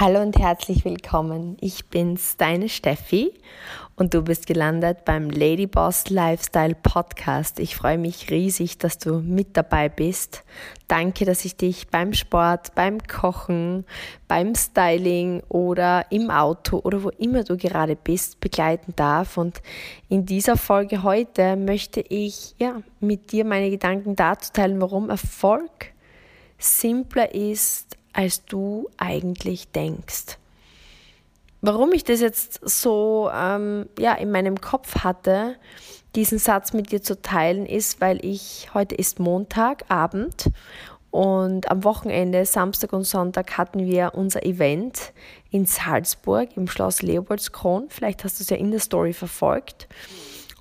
Hallo und herzlich willkommen. Ich bin's, deine Steffi und du bist gelandet beim Ladyboss Lifestyle Podcast. Ich freue mich riesig, dass du mit dabei bist. Danke, dass ich dich beim Sport, beim Kochen, beim Styling oder im Auto oder wo immer du gerade bist, begleiten darf. Und in dieser Folge heute möchte ich ja, mit dir meine Gedanken dazu teilen, warum Erfolg simpler ist, als du eigentlich denkst. Warum ich das jetzt so ähm, ja, in meinem Kopf hatte, diesen Satz mit dir zu teilen, ist, weil ich, heute ist Montagabend und am Wochenende, Samstag und Sonntag, hatten wir unser Event in Salzburg im Schloss Leopoldskron. Vielleicht hast du es ja in der Story verfolgt.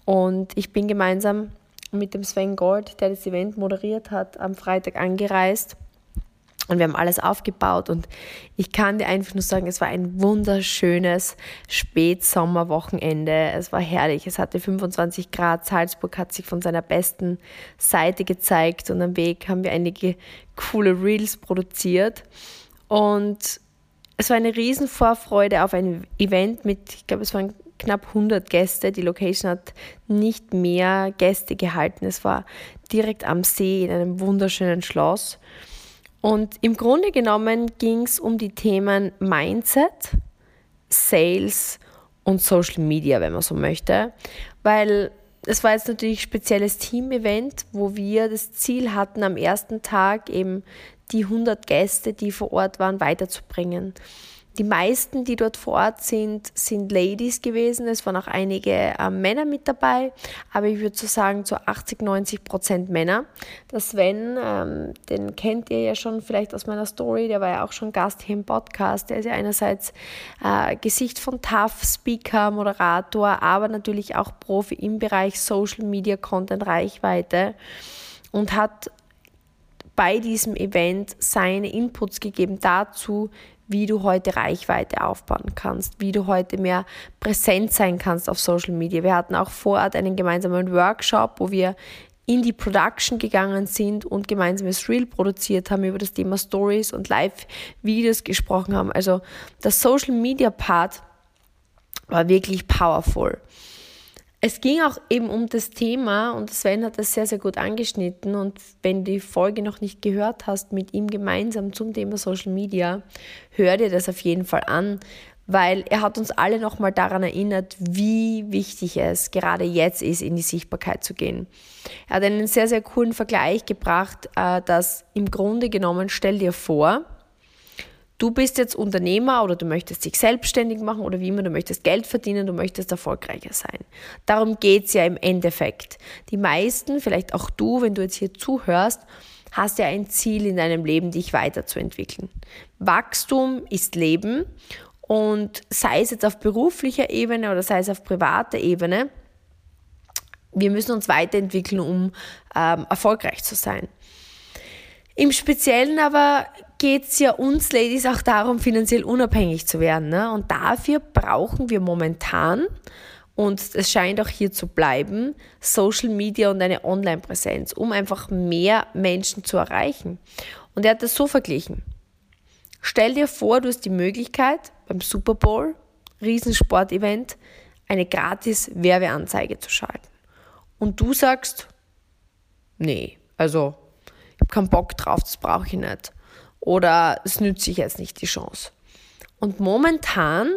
Und ich bin gemeinsam mit dem Sven Gold, der das Event moderiert hat, am Freitag angereist und wir haben alles aufgebaut und ich kann dir einfach nur sagen, es war ein wunderschönes Spätsommerwochenende. Es war herrlich. Es hatte 25 Grad. Salzburg hat sich von seiner besten Seite gezeigt und am Weg haben wir einige coole Reels produziert. Und es war eine riesen Vorfreude auf ein Event mit, ich glaube, es waren knapp 100 Gäste. Die Location hat nicht mehr Gäste gehalten. Es war direkt am See in einem wunderschönen Schloss. Und im Grunde genommen ging es um die Themen Mindset, Sales und Social Media, wenn man so möchte, weil es war jetzt natürlich ein spezielles Team-Event, wo wir das Ziel hatten, am ersten Tag eben die 100 Gäste, die vor Ort waren, weiterzubringen. Die meisten, die dort vor Ort sind, sind Ladies gewesen. Es waren auch einige äh, Männer mit dabei, aber ich würde so sagen, zu 80, 90 Prozent Männer. Der Sven, ähm, den kennt ihr ja schon vielleicht aus meiner Story, der war ja auch schon Gast hier im Podcast. Der ist ja einerseits äh, Gesicht von TAF, Speaker, Moderator, aber natürlich auch Profi im Bereich Social Media, Content, Reichweite und hat bei diesem Event seine Inputs gegeben dazu, wie du heute Reichweite aufbauen kannst, wie du heute mehr präsent sein kannst auf Social Media. Wir hatten auch vor Ort einen gemeinsamen Workshop, wo wir in die Production gegangen sind und gemeinsames Reel produziert haben, über das Thema Stories und Live-Videos gesprochen haben. Also das Social Media Part war wirklich powerful. Es ging auch eben um das Thema und Sven hat das sehr, sehr gut angeschnitten. Und wenn du die Folge noch nicht gehört hast mit ihm gemeinsam zum Thema Social Media, hör dir das auf jeden Fall an, weil er hat uns alle nochmal daran erinnert, wie wichtig es gerade jetzt ist, in die Sichtbarkeit zu gehen. Er hat einen sehr, sehr coolen Vergleich gebracht, äh, dass im Grunde genommen, stell dir vor, Du bist jetzt Unternehmer oder du möchtest dich selbstständig machen oder wie immer, du möchtest Geld verdienen, du möchtest erfolgreicher sein. Darum geht's ja im Endeffekt. Die meisten, vielleicht auch du, wenn du jetzt hier zuhörst, hast ja ein Ziel in deinem Leben, dich weiterzuentwickeln. Wachstum ist Leben und sei es jetzt auf beruflicher Ebene oder sei es auf privater Ebene, wir müssen uns weiterentwickeln, um ähm, erfolgreich zu sein. Im Speziellen aber geht es ja uns Ladies auch darum, finanziell unabhängig zu werden. Ne? Und dafür brauchen wir momentan, und es scheint auch hier zu bleiben, Social Media und eine Online-Präsenz, um einfach mehr Menschen zu erreichen. Und er hat das so verglichen. Stell dir vor, du hast die Möglichkeit, beim Super Bowl, Riesensportevent, eine gratis Werbeanzeige zu schalten. Und du sagst, nee, also ich habe keinen Bock drauf, das brauche ich nicht. Oder es nützt sich jetzt nicht die Chance. Und momentan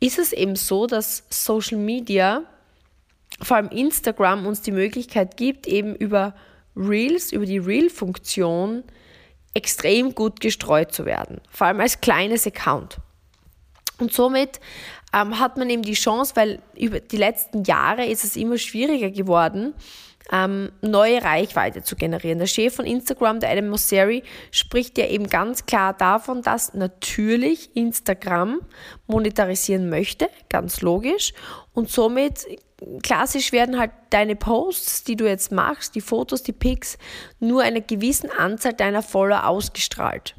ist es eben so, dass Social Media, vor allem Instagram, uns die Möglichkeit gibt, eben über Reels, über die Reel-Funktion extrem gut gestreut zu werden. Vor allem als kleines Account. Und somit ähm, hat man eben die Chance, weil über die letzten Jahre ist es immer schwieriger geworden, ähm, neue Reichweite zu generieren. Der Chef von Instagram, der Adam Mosseri, spricht ja eben ganz klar davon, dass natürlich Instagram monetarisieren möchte, ganz logisch. Und somit klassisch werden halt deine Posts, die du jetzt machst, die Fotos, die Pics, nur einer gewissen Anzahl deiner Follower ausgestrahlt.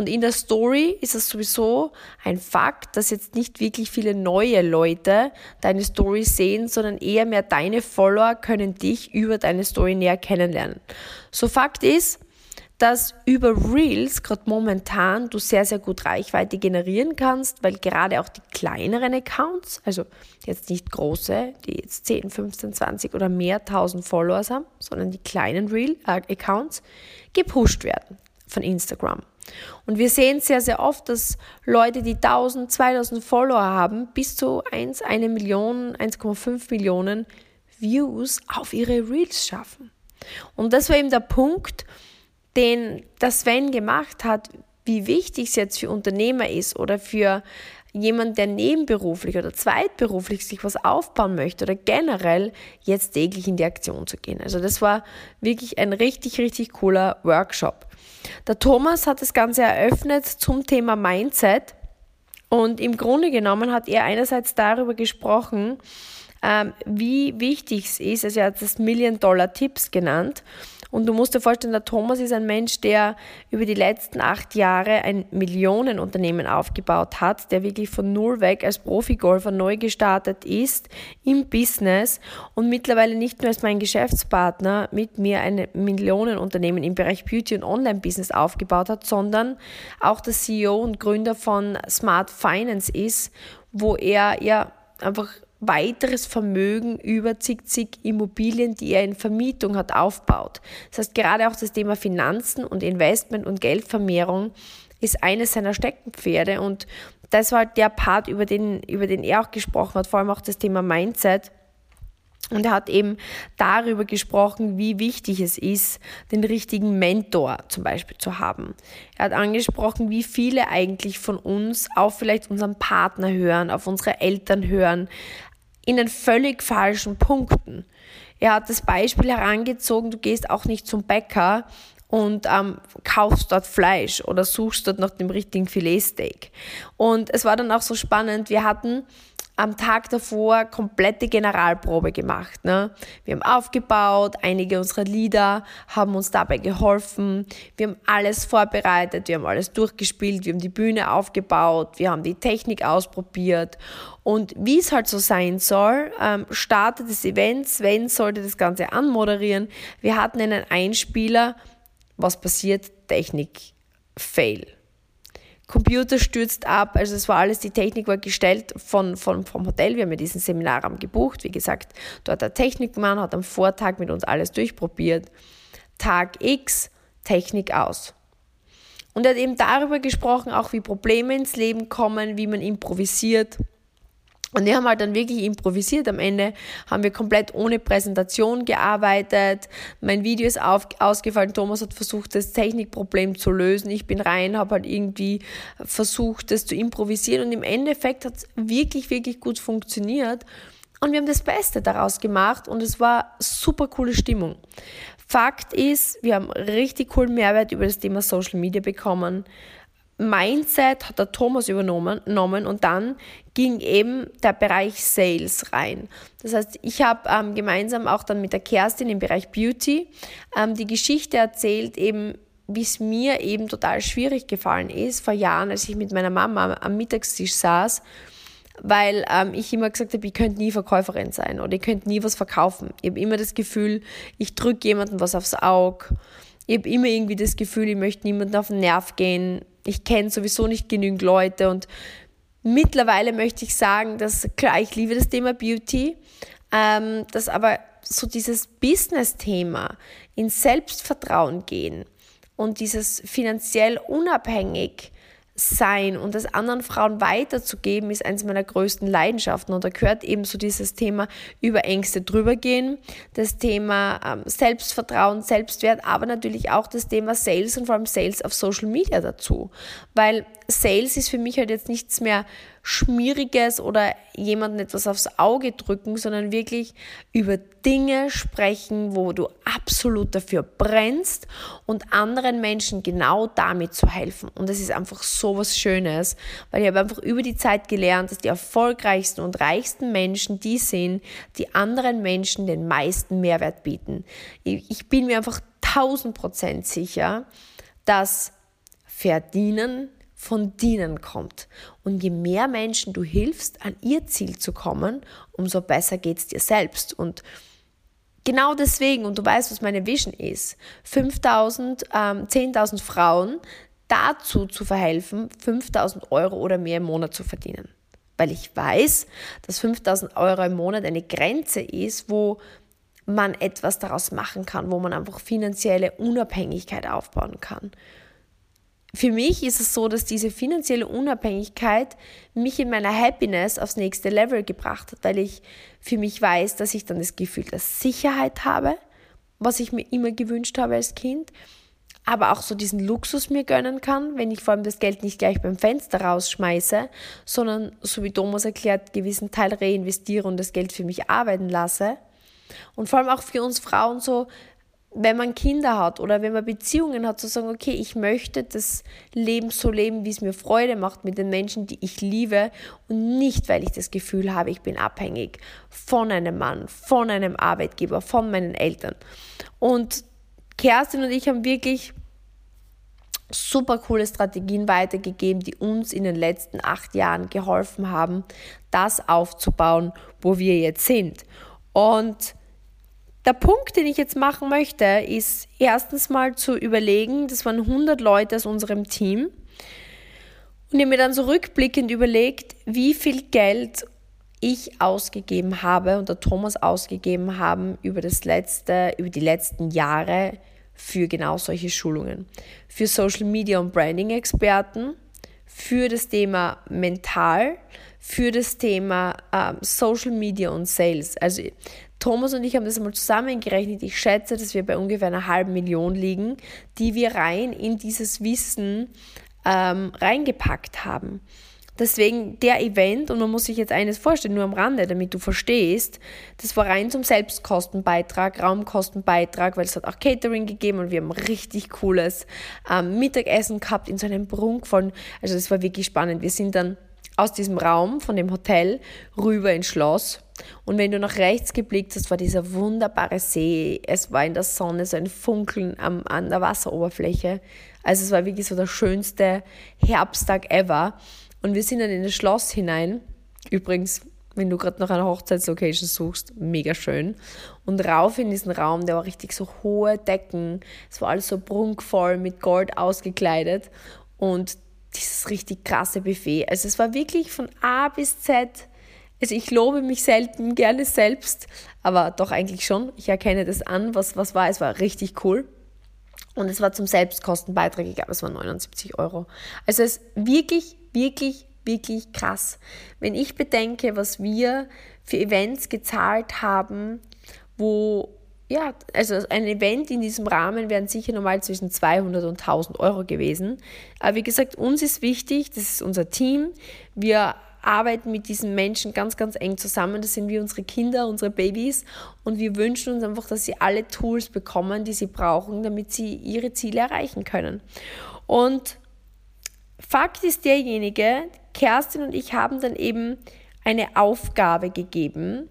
Und in der Story ist es sowieso ein Fakt, dass jetzt nicht wirklich viele neue Leute deine Story sehen, sondern eher mehr deine Follower können dich über deine Story näher kennenlernen. So Fakt ist, dass über Reels gerade momentan du sehr, sehr gut Reichweite generieren kannst, weil gerade auch die kleineren Accounts, also jetzt nicht große, die jetzt 10, 15, 20 oder mehr tausend Followers haben, sondern die kleinen Reel-Accounts, gepusht werden von Instagram. Und wir sehen sehr, sehr oft, dass Leute, die 1000, 2000 Follower haben, bis zu 1, 1 Million, 1,5 Millionen Views auf ihre Reels schaffen. Und das war eben der Punkt, den das Sven gemacht hat, wie wichtig es jetzt für Unternehmer ist oder für jemand, der nebenberuflich oder zweitberuflich sich was aufbauen möchte oder generell jetzt täglich in die Aktion zu gehen. Also das war wirklich ein richtig, richtig cooler Workshop. Der Thomas hat das Ganze eröffnet zum Thema Mindset und im Grunde genommen hat er einerseits darüber gesprochen, ähm, wie wichtig es ist, also er hat das Million-Dollar-Tipps genannt und du musst dir vorstellen, der Thomas ist ein Mensch, der über die letzten acht Jahre ein Millionenunternehmen aufgebaut hat, der wirklich von null weg als Profigolfer neu gestartet ist im Business und mittlerweile nicht nur als mein Geschäftspartner mit mir ein Millionenunternehmen im Bereich Beauty und Online-Business aufgebaut hat, sondern auch der CEO und Gründer von Smart Finance ist, wo er ja einfach weiteres Vermögen über zig, zig Immobilien, die er in Vermietung hat, aufbaut. Das heißt, gerade auch das Thema Finanzen und Investment und Geldvermehrung ist eines seiner Steckenpferde und das war der Part, über den, über den er auch gesprochen hat, vor allem auch das Thema Mindset. Und er hat eben darüber gesprochen, wie wichtig es ist, den richtigen Mentor zum Beispiel zu haben. Er hat angesprochen, wie viele eigentlich von uns auf vielleicht unseren Partner hören, auf unsere Eltern hören, in den völlig falschen Punkten. Er hat das Beispiel herangezogen, du gehst auch nicht zum Bäcker und ähm, kaufst dort Fleisch oder suchst dort nach dem richtigen Filetsteak. Und es war dann auch so spannend, wir hatten am Tag davor komplette Generalprobe gemacht. Ne? Wir haben aufgebaut, einige unserer Lieder haben uns dabei geholfen. Wir haben alles vorbereitet, wir haben alles durchgespielt, wir haben die Bühne aufgebaut, wir haben die Technik ausprobiert. Und wie es halt so sein soll, ähm, startet das Event, Sven sollte das Ganze anmoderieren. Wir hatten einen Einspieler, was passiert? Technik, Fail. Computer stürzt ab, also es war alles, die Technik war gestellt von, von, vom Hotel. Wir haben ja diesen Seminarraum gebucht. Wie gesagt, dort der Technikmann hat am Vortag mit uns alles durchprobiert. Tag X, Technik aus. Und er hat eben darüber gesprochen, auch wie Probleme ins Leben kommen, wie man improvisiert. Und wir haben halt dann wirklich improvisiert. Am Ende haben wir komplett ohne Präsentation gearbeitet. Mein Video ist auf, ausgefallen. Thomas hat versucht, das Technikproblem zu lösen. Ich bin rein, habe halt irgendwie versucht, das zu improvisieren. Und im Endeffekt hat es wirklich, wirklich gut funktioniert. Und wir haben das Beste daraus gemacht und es war super coole Stimmung. Fakt ist, wir haben richtig coolen Mehrwert über das Thema Social Media bekommen. Mindset hat der Thomas übernommen und dann ging eben der Bereich Sales rein. Das heißt, ich habe ähm, gemeinsam auch dann mit der Kerstin im Bereich Beauty ähm, die Geschichte erzählt, eben wie es mir eben total schwierig gefallen ist vor Jahren, als ich mit meiner Mama am Mittagstisch saß, weil ähm, ich immer gesagt habe, ich könnte nie Verkäuferin sein oder ich könnte nie was verkaufen. Ich habe immer das Gefühl, ich drücke jemandem was aufs Auge. Ich habe immer irgendwie das Gefühl, ich möchte niemandem auf den Nerv gehen ich kenne sowieso nicht genügend Leute und mittlerweile möchte ich sagen, dass klar, ich liebe das Thema Beauty, ähm, dass aber so dieses Business-Thema in Selbstvertrauen gehen und dieses finanziell unabhängig sein und das anderen Frauen weiterzugeben, ist eines meiner größten Leidenschaften. Und da gehört eben so dieses Thema über Ängste drüber gehen, das Thema ähm, Selbstvertrauen, Selbstwert, aber natürlich auch das Thema Sales und vor allem Sales auf Social Media dazu. Weil Sales ist für mich halt jetzt nichts mehr Schmieriges oder jemandem etwas aufs Auge drücken, sondern wirklich über Dinge sprechen, wo du absolut dafür brennst und anderen Menschen genau damit zu helfen. Und das ist einfach so was Schönes, weil ich habe einfach über die Zeit gelernt, dass die erfolgreichsten und reichsten Menschen die sind, die anderen Menschen den meisten Mehrwert bieten. Ich bin mir einfach tausend Prozent sicher, dass Verdienen von denen kommt. Und je mehr Menschen du hilfst, an ihr Ziel zu kommen, umso besser geht es dir selbst. Und genau deswegen, und du weißt, was meine Vision ist, 5000, ähm, 10.000 Frauen dazu zu verhelfen, 5000 Euro oder mehr im Monat zu verdienen. Weil ich weiß, dass 5000 Euro im Monat eine Grenze ist, wo man etwas daraus machen kann, wo man einfach finanzielle Unabhängigkeit aufbauen kann. Für mich ist es so, dass diese finanzielle Unabhängigkeit mich in meiner Happiness aufs nächste Level gebracht hat, weil ich für mich weiß, dass ich dann das Gefühl der Sicherheit habe, was ich mir immer gewünscht habe als Kind, aber auch so diesen Luxus mir gönnen kann, wenn ich vor allem das Geld nicht gleich beim Fenster rausschmeiße, sondern, so wie Thomas erklärt, gewissen Teil reinvestiere und das Geld für mich arbeiten lasse. Und vor allem auch für uns Frauen so, wenn man Kinder hat oder wenn man Beziehungen hat, zu sagen, okay, ich möchte das Leben so leben, wie es mir Freude macht mit den Menschen, die ich liebe und nicht, weil ich das Gefühl habe, ich bin abhängig von einem Mann, von einem Arbeitgeber, von meinen Eltern. Und Kerstin und ich haben wirklich super coole Strategien weitergegeben, die uns in den letzten acht Jahren geholfen haben, das aufzubauen, wo wir jetzt sind. Und der Punkt, den ich jetzt machen möchte, ist erstens mal zu überlegen, das waren 100 Leute aus unserem Team. Und ich mir dann so rückblickend überlegt, wie viel Geld ich ausgegeben habe und der Thomas ausgegeben haben über das letzte, über die letzten Jahre für genau solche Schulungen. Für Social Media und Branding Experten, für das Thema Mental, für das Thema ähm, Social Media und Sales. Also Thomas und ich haben das einmal zusammengerechnet. Ich schätze, dass wir bei ungefähr einer halben Million liegen, die wir rein in dieses Wissen ähm, reingepackt haben. Deswegen der Event, und man muss sich jetzt eines vorstellen, nur am Rande, damit du verstehst, das war rein zum Selbstkostenbeitrag, Raumkostenbeitrag, weil es hat auch Catering gegeben und wir haben richtig cooles ähm, Mittagessen gehabt in so einem prunkvollen, also das war wirklich spannend. Wir sind dann aus diesem Raum von dem Hotel rüber ins Schloss und wenn du nach rechts geblickt hast, war dieser wunderbare See. Es war in der Sonne so ein Funkeln am, an der Wasseroberfläche. Also es war wirklich so der schönste Herbsttag ever. Und wir sind dann in das Schloss hinein. Übrigens, wenn du gerade nach einer Hochzeitslocation suchst, mega schön. Und rauf in diesen Raum, der war richtig so hohe Decken. Es war alles so prunkvoll mit Gold ausgekleidet. Und dieses richtig krasse Buffet. Also es war wirklich von A bis Z also ich lobe mich selten gerne selbst, aber doch eigentlich schon. Ich erkenne das an, was, was war. Es war richtig cool. Und es war zum Selbstkostenbeitrag, ich glaube, es waren 79 Euro. Also es ist wirklich, wirklich, wirklich krass. Wenn ich bedenke, was wir für Events gezahlt haben, wo, ja, also ein Event in diesem Rahmen wären sicher normal zwischen 200 und 1000 Euro gewesen. Aber wie gesagt, uns ist wichtig, das ist unser Team. Wir arbeiten mit diesen Menschen ganz, ganz eng zusammen. Das sind wie unsere Kinder, unsere Babys. Und wir wünschen uns einfach, dass sie alle Tools bekommen, die sie brauchen, damit sie ihre Ziele erreichen können. Und Fakt ist derjenige, Kerstin und ich haben dann eben eine Aufgabe gegeben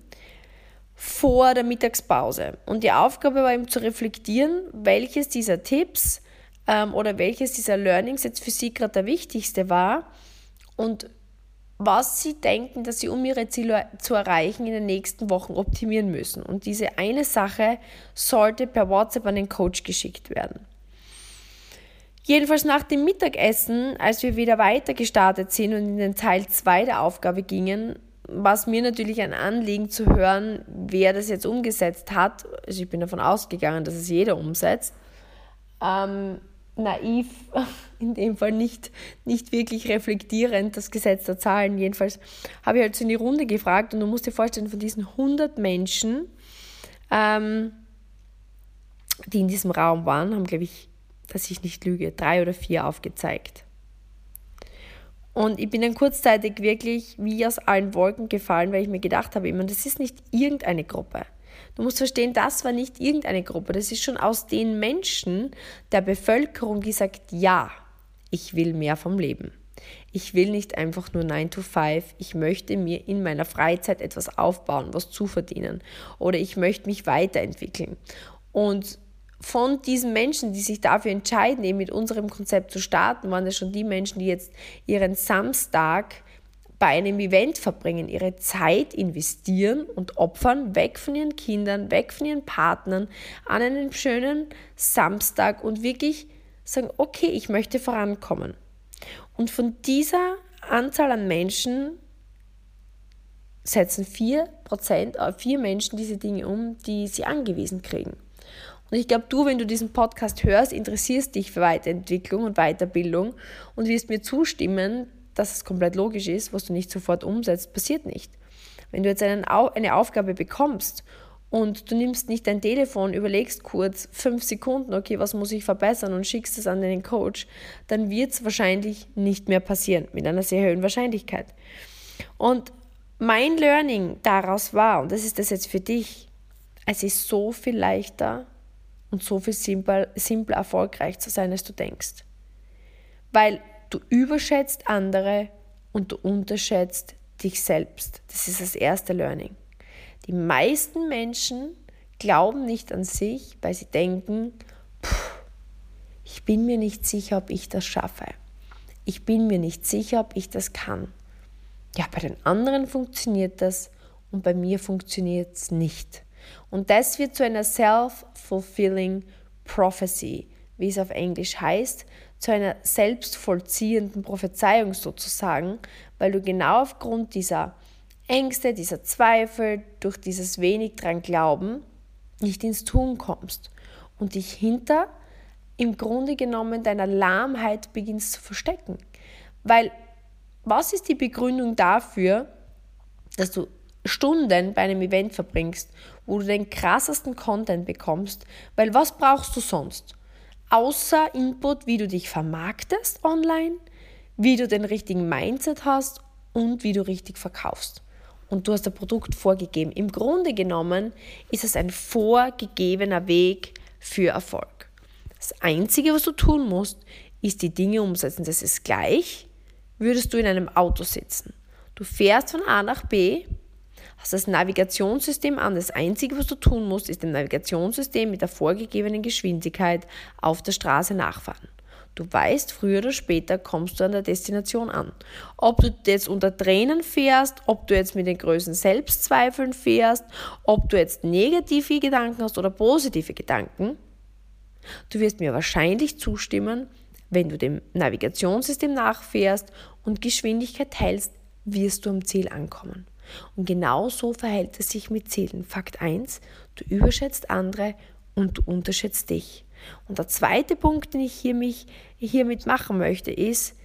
vor der Mittagspause. Und die Aufgabe war eben zu reflektieren, welches dieser Tipps ähm, oder welches dieser Learnings jetzt für sie gerade der wichtigste war und was sie denken, dass sie, um ihre Ziele zu erreichen, in den nächsten Wochen optimieren müssen. Und diese eine Sache sollte per WhatsApp an den Coach geschickt werden. Jedenfalls nach dem Mittagessen, als wir wieder weiter gestartet sind und in den Teil 2 der Aufgabe gingen, war es mir natürlich ein Anliegen zu hören, wer das jetzt umgesetzt hat. Also ich bin davon ausgegangen, dass es jeder umsetzt. Ähm, naiv, in dem Fall nicht, nicht wirklich reflektierend, das Gesetz der Zahlen. Jedenfalls habe ich halt so in die Runde gefragt und du musst dir vorstellen, von diesen 100 Menschen, ähm, die in diesem Raum waren, haben, glaube ich, dass ich nicht lüge, drei oder vier aufgezeigt. Und ich bin dann kurzzeitig wirklich wie aus allen Wolken gefallen, weil ich mir gedacht habe, immer, das ist nicht irgendeine Gruppe. Du musst verstehen, das war nicht irgendeine Gruppe, das ist schon aus den Menschen der Bevölkerung, die sagt, ja, ich will mehr vom Leben. Ich will nicht einfach nur 9 to 5, ich möchte mir in meiner Freizeit etwas aufbauen, was zu verdienen oder ich möchte mich weiterentwickeln. Und von diesen Menschen, die sich dafür entscheiden, eben mit unserem Konzept zu starten, waren das schon die Menschen, die jetzt ihren Samstag bei einem Event verbringen, ihre Zeit investieren und opfern, weg von ihren Kindern, weg von ihren Partnern, an einem schönen Samstag und wirklich sagen, okay, ich möchte vorankommen. Und von dieser Anzahl an Menschen setzen 4%, äh, vier Menschen diese Dinge um, die sie angewiesen kriegen. Und ich glaube, du, wenn du diesen Podcast hörst, interessierst dich für Weiterentwicklung und Weiterbildung und wirst mir zustimmen, dass es komplett logisch ist, was du nicht sofort umsetzt, passiert nicht. Wenn du jetzt einen, eine Aufgabe bekommst und du nimmst nicht dein Telefon, überlegst kurz fünf Sekunden, okay, was muss ich verbessern und schickst es an deinen Coach, dann wird es wahrscheinlich nicht mehr passieren, mit einer sehr hohen Wahrscheinlichkeit. Und mein Learning daraus war, und das ist das jetzt für dich, es ist so viel leichter, und so viel simpler erfolgreich zu sein, als du denkst. Weil du überschätzt andere und du unterschätzt dich selbst. Das ist das erste Learning. Die meisten Menschen glauben nicht an sich, weil sie denken, ich bin mir nicht sicher, ob ich das schaffe. Ich bin mir nicht sicher, ob ich das kann. Ja, bei den anderen funktioniert das und bei mir funktioniert es nicht. Und das wird zu einer self-fulfilling prophecy, wie es auf Englisch heißt, zu einer selbstvollziehenden Prophezeiung sozusagen, weil du genau aufgrund dieser Ängste, dieser Zweifel, durch dieses wenig dran Glauben nicht ins Tun kommst und dich hinter im Grunde genommen deiner Lahmheit beginnst zu verstecken. Weil was ist die Begründung dafür, dass du Stunden bei einem Event verbringst, wo du den krassesten Content bekommst, weil was brauchst du sonst? Außer Input, wie du dich vermarktest online, wie du den richtigen Mindset hast und wie du richtig verkaufst. Und du hast das Produkt vorgegeben. Im Grunde genommen ist es ein vorgegebener Weg für Erfolg. Das Einzige, was du tun musst, ist die Dinge umsetzen. Das ist gleich, würdest du in einem Auto sitzen. Du fährst von A nach B hast das Navigationssystem an. Das Einzige, was du tun musst, ist dem Navigationssystem mit der vorgegebenen Geschwindigkeit auf der Straße nachfahren. Du weißt, früher oder später kommst du an der Destination an. Ob du jetzt unter Tränen fährst, ob du jetzt mit den größten Selbstzweifeln fährst, ob du jetzt negative Gedanken hast oder positive Gedanken, du wirst mir wahrscheinlich zustimmen, wenn du dem Navigationssystem nachfährst und Geschwindigkeit hältst, wirst du am Ziel ankommen. Und genau so verhält es sich mit Zielen. Fakt 1, du überschätzt andere und du unterschätzt dich. Und der zweite Punkt, den ich hier mich, hiermit machen möchte, ist,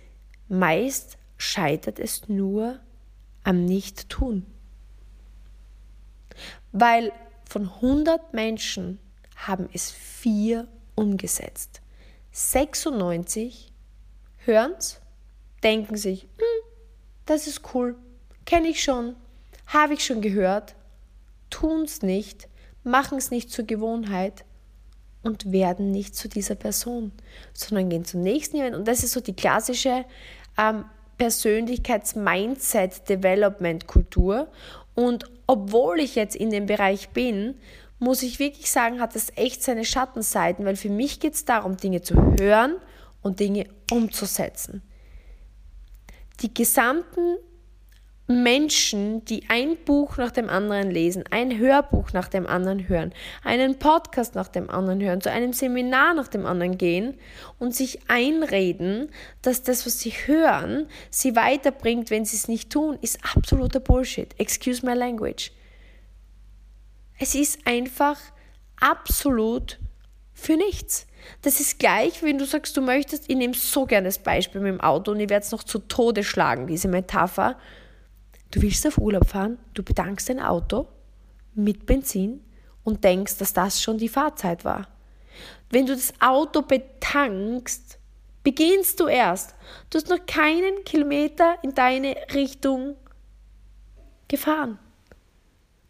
meist scheitert es nur am Nicht-Tun. Weil von 100 Menschen haben es vier umgesetzt. 96 hören es, denken sich, hm, das ist cool, kenne ich schon, habe ich schon gehört, tun es nicht, machen es nicht zur Gewohnheit und werden nicht zu dieser Person, sondern gehen zum nächsten Event. Und das ist so die klassische ähm, Persönlichkeits-Mindset-Development-Kultur. Und obwohl ich jetzt in dem Bereich bin, muss ich wirklich sagen, hat das echt seine Schattenseiten, weil für mich geht es darum, Dinge zu hören und Dinge umzusetzen. Die gesamten Menschen, die ein Buch nach dem anderen lesen, ein Hörbuch nach dem anderen hören, einen Podcast nach dem anderen hören, zu einem Seminar nach dem anderen gehen und sich einreden, dass das, was sie hören, sie weiterbringt, wenn sie es nicht tun, ist absoluter Bullshit. Excuse my language. Es ist einfach absolut für nichts. Das ist gleich, wenn du sagst, du möchtest, ich nehme so gerne das Beispiel mit dem Auto und ich werde es noch zu Tode schlagen, diese Metapher Du willst auf Urlaub fahren, du bedankst dein Auto mit Benzin und denkst, dass das schon die Fahrzeit war. Wenn du das Auto betankst, beginnst du erst. Du hast noch keinen Kilometer in deine Richtung gefahren.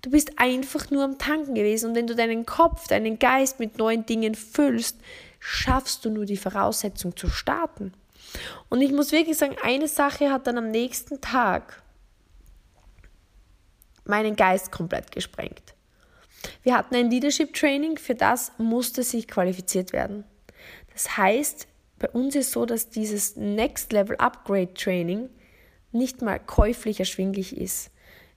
Du bist einfach nur am Tanken gewesen und wenn du deinen Kopf, deinen Geist mit neuen Dingen füllst, schaffst du nur die Voraussetzung zu starten. Und ich muss wirklich sagen, eine Sache hat dann am nächsten Tag meinen Geist komplett gesprengt. Wir hatten ein Leadership Training, für das musste sich qualifiziert werden. Das heißt, bei uns ist so, dass dieses Next Level Upgrade Training nicht mal käuflich erschwinglich ist.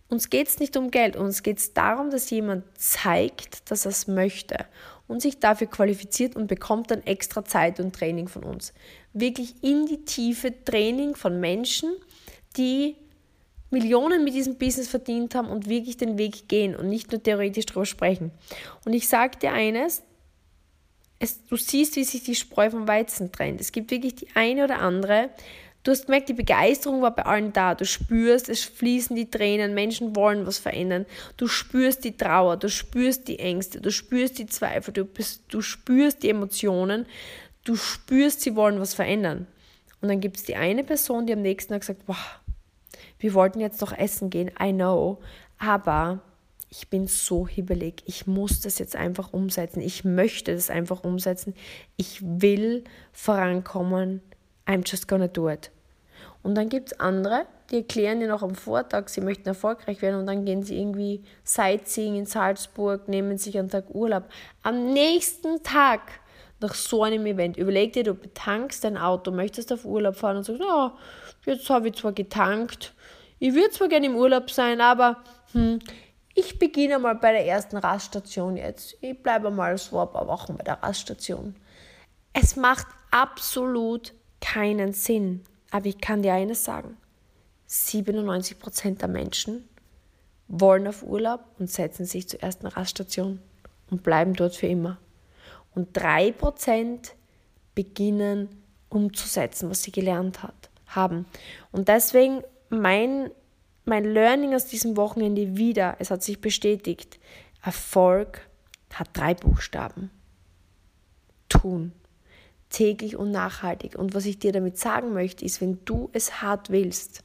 Uns geht es nicht um Geld, uns geht es darum, dass jemand zeigt, dass er es möchte und sich dafür qualifiziert und bekommt dann extra Zeit und Training von uns. Wirklich in die tiefe Training von Menschen, die Millionen mit diesem Business verdient haben und wirklich den Weg gehen und nicht nur theoretisch darüber sprechen. Und ich sage dir eines, es, du siehst, wie sich die Spreu vom Weizen trennt. Es gibt wirklich die eine oder andere. Du hast gemerkt, die Begeisterung war bei allen da. Du spürst, es fließen die Tränen, Menschen wollen was verändern. Du spürst die Trauer, du spürst die Ängste, du spürst die Zweifel, du, bist, du spürst die Emotionen, du spürst, sie wollen was verändern. Und dann gibt es die eine Person, die am nächsten Tag sagt, wow, wir wollten jetzt doch essen gehen, I know, aber ich bin so hibbelig, ich muss das jetzt einfach umsetzen, ich möchte das einfach umsetzen, ich will vorankommen, I'm just gonna do it. Und dann gibt es andere, die erklären dir noch am Vortag, sie möchten erfolgreich werden und dann gehen sie irgendwie Sightseeing in Salzburg, nehmen sich einen Tag Urlaub. Am nächsten Tag nach so einem Event, überleg dir, du betankst dein Auto, möchtest auf Urlaub fahren und sagst, ja, jetzt habe ich zwar getankt, ich würde zwar gerne im Urlaub sein, aber hm, ich beginne mal bei der ersten Raststation jetzt. Ich bleibe mal so ein paar Wochen bei der Raststation. Es macht absolut keinen Sinn. Aber ich kann dir eines sagen. 97% der Menschen wollen auf Urlaub und setzen sich zur ersten Raststation und bleiben dort für immer. Und 3% beginnen umzusetzen, was sie gelernt hat, haben. Und deswegen mein, mein Learning aus diesem Wochenende wieder, es hat sich bestätigt, Erfolg hat drei Buchstaben. Tun. Täglich und nachhaltig. Und was ich dir damit sagen möchte, ist, wenn du es hart willst,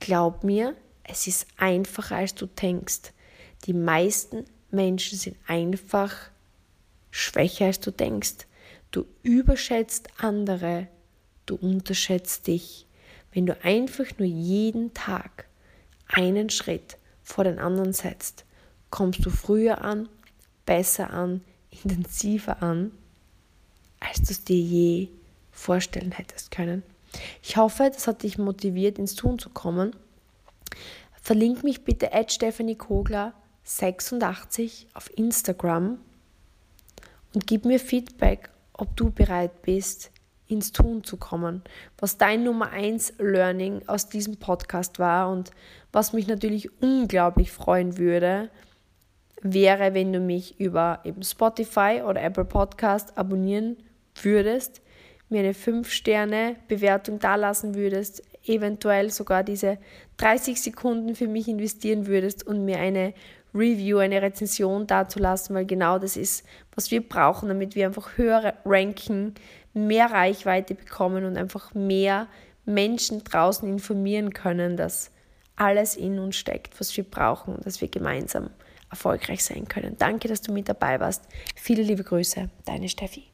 glaub mir, es ist einfacher, als du denkst. Die meisten Menschen sind einfach schwächer, als du denkst. Du überschätzt andere, du unterschätzt dich. Wenn du einfach nur jeden Tag einen Schritt vor den anderen setzt, kommst du früher an, besser an, intensiver an, als du es dir je vorstellen hättest können. Ich hoffe, das hat dich motiviert, ins Tun zu kommen. Verlink mich bitte at Stephanie Kogler 86 auf Instagram und gib mir Feedback, ob du bereit bist, ins Tun zu kommen, was dein Nummer eins Learning aus diesem Podcast war und was mich natürlich unglaublich freuen würde, wäre, wenn du mich über eben Spotify oder Apple Podcast abonnieren würdest, mir eine 5-Sterne-Bewertung dalassen würdest, eventuell sogar diese 30 Sekunden für mich investieren würdest und mir eine Review, eine Rezension dazulassen, weil genau das ist, was wir brauchen, damit wir einfach höher ranken, mehr Reichweite bekommen und einfach mehr Menschen draußen informieren können, dass alles in uns steckt, was wir brauchen und dass wir gemeinsam erfolgreich sein können. Danke, dass du mit dabei warst. Viele liebe Grüße, deine Steffi.